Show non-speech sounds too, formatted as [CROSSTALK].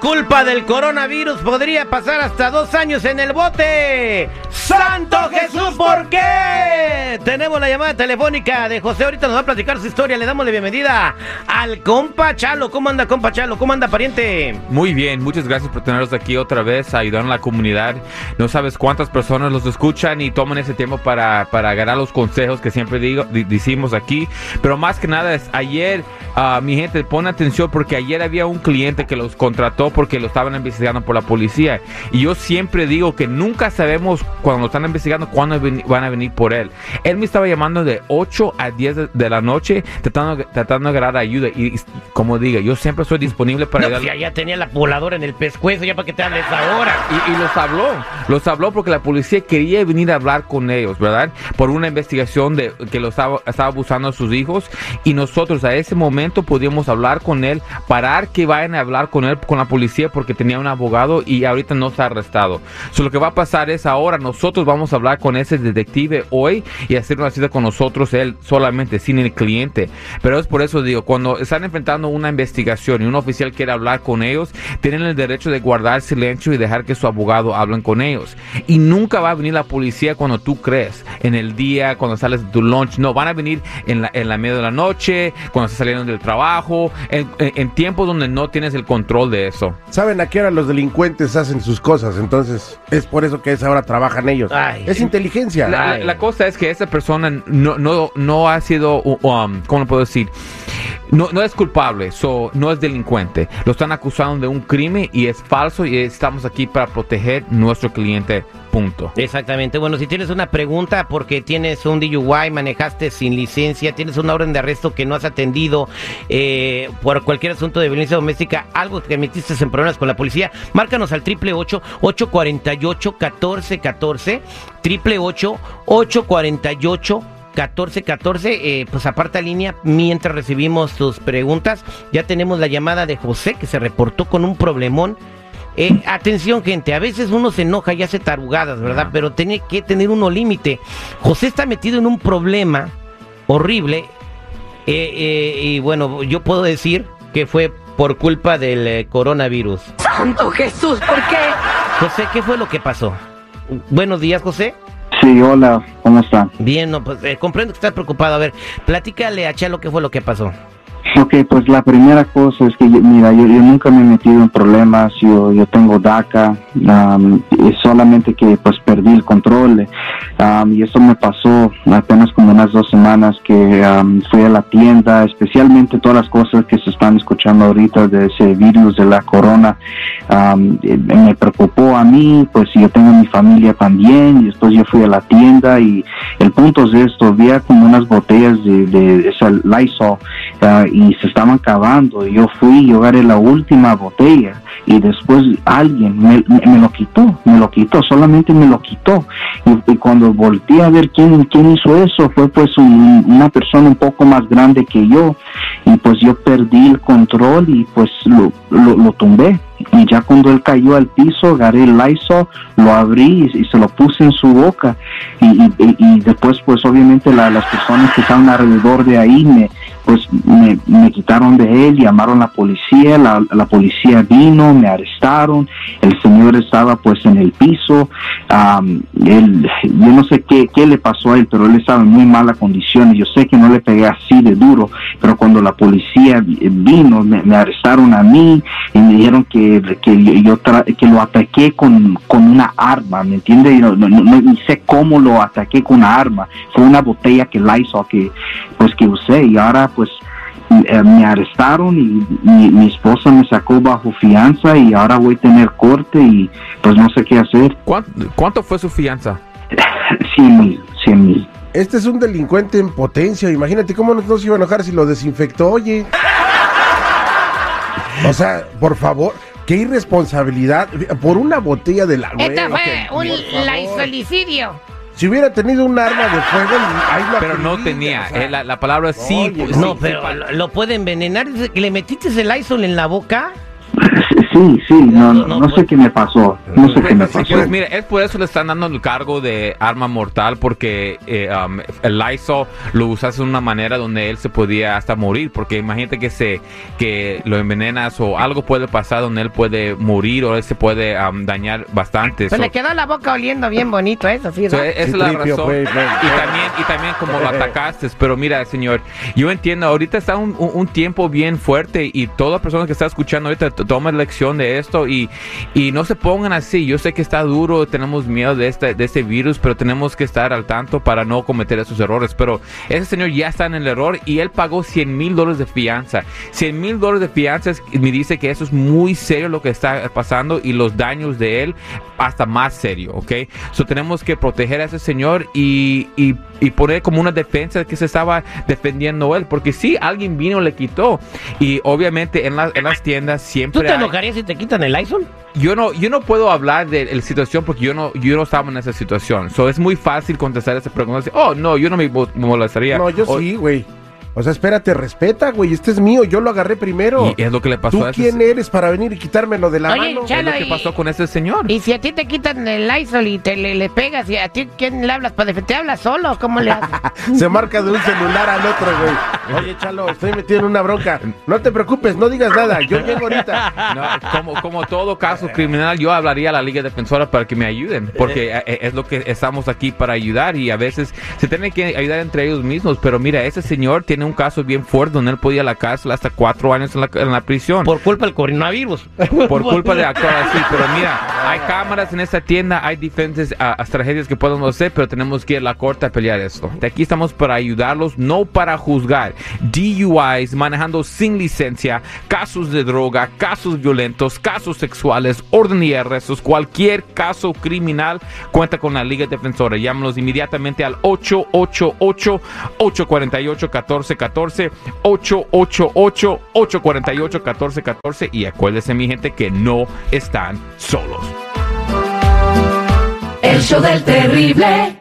Culpa del coronavirus podría pasar hasta dos años en el bote. ¡Santo Jesús, ¿por qué? Tenemos la llamada telefónica de José. Ahorita nos va a platicar su historia. Le damos la bienvenida al compa Chalo. ¿Cómo anda, compa Chalo? ¿Cómo anda, pariente? Muy bien, muchas gracias por tenerlos aquí otra vez, ayudar a la comunidad. No sabes cuántas personas los escuchan y toman ese tiempo para, para agarrar los consejos que siempre digo, di- decimos aquí. Pero más que nada, es ayer, ah, mi gente, pon atención porque ayer había un cliente que los contrató porque lo estaban investigando por la policía. Y yo siempre digo que nunca sabemos cuando lo están investigando cuándo van a venir por él. Él me estaba llamando de 8 a 10 de, la noche tratando, tratando de agarrar ayuda. Y, como diga, yo siempre estoy disponible para No, ayudar. si ya tenía la voladora en el pescuezo, ya para que te hables ahora. Y, y los habló, los habló porque la policía quería venir a hablar con ellos, ¿verdad? Por una investigación de que lo estaba, estaba abusando a sus hijos y nosotros a ese momento podíamos hablar con él, parar que vayan a hablar con él, con la policía porque tenía un abogado y ahorita no está arrestado. So, lo que va a pasar es ahora nosotros vamos a hablar con ese detective hoy y hacer una cita con nosotros, él solamente, sin el cliente. Pero es por eso digo, cuando están enfrentando una investigación y un oficial quiere hablar con ellos, tienen el derecho de guardar silencio y dejar que su abogado hablen con ellos. Y nunca va a venir la policía cuando tú crees, en el día, cuando sales de tu lunch. No, van a venir en la, en la media de la noche, cuando estás saliendo del trabajo, en, tiempos donde no tienes el control de eso. Saben a qué hora los delincuentes hacen sus cosas, entonces es por eso que a esa hora trabajan ellos. Ay. es inteligencia. La- la cosa es que esa persona no, no, no ha sido, um, ¿cómo lo puedo decir? no, no es culpable, so, no es delincuente. Lo están acusando de un crimen y es falso y estamos aquí para proteger nuestro cliente. Punto. Exactamente. Bueno, si tienes una pregunta porque tienes un DUI, manejaste sin licencia, tienes una orden de arresto que no has atendido eh, por cualquier asunto de violencia doméstica, algo que metiste en problemas con la policía, márcanos al 888-848-1414, 888-848-1414. 1414, eh, pues aparta línea mientras recibimos tus preguntas. Ya tenemos la llamada de José que se reportó con un problemón. Eh, atención, gente, a veces uno se enoja y hace tarugadas, ¿verdad? Pero tiene que tener uno límite. José está metido en un problema horrible. eh, eh, y bueno, yo puedo decir que fue por culpa del eh, coronavirus. Santo Jesús, ¿por qué? José, ¿qué fue lo que pasó? Buenos días, José. Sí, hola, ¿cómo? Bien, no, pues eh, comprendo que estás preocupado. A ver, platícale a Chalo qué fue lo que pasó. Ok, pues la primera cosa es que, mira, yo, yo nunca me he metido en problemas, yo, yo tengo DACA, es solamente que pues perdí el control am, y eso me pasó apenas como unas dos semanas que am, fui a la tienda, especialmente todas las cosas que se están escuchando ahorita de ese virus de la corona, me preocupó a mí, pues yo tengo mi familia también y después yo fui a la tienda y el punto es esto, había como unas botellas de, de esa Lysol ah, y se estaban acabando. Yo fui, yo agarré la última botella y después alguien me, me- lo quitó, me lo quitó, solamente me lo quitó. Y, cuando volteé a ver quién, quién hizo eso, fue pues un- una persona un poco más grande que yo y pues yo perdí el control y pues lo, lo, lo tumbé. Y ya cuando él cayó al piso, agarré el Lysol, lo abrí y, se lo puse en su boca. Y- y- y después, pues obviamente la- las personas que estaban alrededor de ahí me, pues me, me quitaron de él, llamaron a la policía, la, la policía vino, me arrestaron, el señor estaba pues en el piso, am, él, yo no sé qué, qué le pasó a él, pero él estaba en muy mala condición, yo sé que no le pegué así de duro, pero cuando la policía vi- vino, me, me arrestaron a mí y me dijeron que, que yo, tra- que lo ataqué con, con una arma, ¿me entiende? No, no, no, sé cómo lo ataqué con una arma, fue una botella que Lysol que, pues que usé y ahora pues eh, me arrestaron y mi, mi esposa me sacó bajo fianza y ahora voy a tener corte y pues no sé qué hacer. ¿Cuánto, cuánto fue su fianza? [LAUGHS] 100 mil, 100 mil. Este es un delincuente en potencia. Imagínate cómo no se iba a enojar si lo desinfectó, oye. O sea, por favor, qué irresponsabilidad. Por una botella de la Esto fue un laisolicidio. Si hubiera tenido un arma de fuego, ahí la Pero no tenía. o sea. eh, la, la palabra sí. Oye, pues, No, sí, pero sí, lo, lo puede envenenar. Le metiste el Lysol en la boca. [LAUGHS] Sí, sí, no, No, no, no, sé pues- qué me pasó. No sé qué me Pues, pasó. Pues mira, es por eso le están dando el cargo de arma mortal, porque eh, um, el Lysol lo usas de una manera donde él se podía hasta morir, porque imagínate que se que lo envenenas o algo puede pasar donde él puede morir o él se puede um, dañar bastante. Pues So- le quedó la boca oliendo bien bonito, eso sí. so, ¿no? esa es la tripio, razón. pues, pues. y también y también como lo atacaste, pero mira, señor, yo entiendo, ahorita está un, un- un tiempo bien fuerte y toda persona que está escuchando ahorita t- toma lección de esto y, y no se pongan así. Yo sé que está duro, tenemos miedo de este, de este virus, pero tenemos que estar al tanto para no cometer esos errores. Pero ese señor ya está en el error y él pagó 100 mil dólares de fianza. 100 mil dólares de fianza es- me dice que eso es muy serio lo que está pasando y los daños de él hasta más serio, ¿ok? So tenemos que proteger a ese señor y, y, y poner como una defensa que se estaba defendiendo él, porque si alguien vino le quitó y obviamente en, la- en las tiendas ¿Tú siempre te hay- enojarías si te quitan el Lysol? yo no yo no puedo hablar de la situación porque yo no yo no estaba en esa situación, so es muy fácil contestar esa pregunta, oh no yo no me mo- molestaría, No, yo O- sí, güey. O sea, espérate, respeta, güey. Este es mío, yo lo agarré primero. y es lo que le pasó ¿Tú a ese quién eres para venir y quitármelo de la Oye, mano? es Chalo, lo que y- pasó con ese señor. Y si a ti te quitan el Lysol y te le, le pegas, ¿y a ti quién le hablas para defender? ¿Te hablas solo? ¿Cómo le haces? [LAUGHS] Se marca de un celular al otro, güey. Oye, Chalo, estoy metido en una bronca. No te preocupes, no digas nada. Yo llego ahorita. No, como, como todo caso criminal, yo hablaría a la Liga Defensora para que me ayuden, porque eh, es lo que estamos aquí para ayudar y a veces se tienen que ayudar entre ellos mismos. Pero mira, ese señor tiene un caso bien fuerte donde él podía ir a la cárcel hasta cuatro años en la, en la prisión. Por culpa del coronavirus. Por [LAUGHS] culpa de actuar así, pero mira, hay cámaras en esta tienda, hay diferentes ah, tragedias que podemos hacer, pero tenemos que ir a la corte a pelear esto. De aquí estamos para ayudarlos, no para juzgar. DUIs, manejando sin licencia, casos de droga, casos violentos, casos sexuales, orden y arrestos, cualquier caso criminal, cuenta con la Liga Defensora. Llámanos inmediatamente al 888-848-1414, 888-848-1414 y acuérdense mi gente que no están solos. El show del terrible.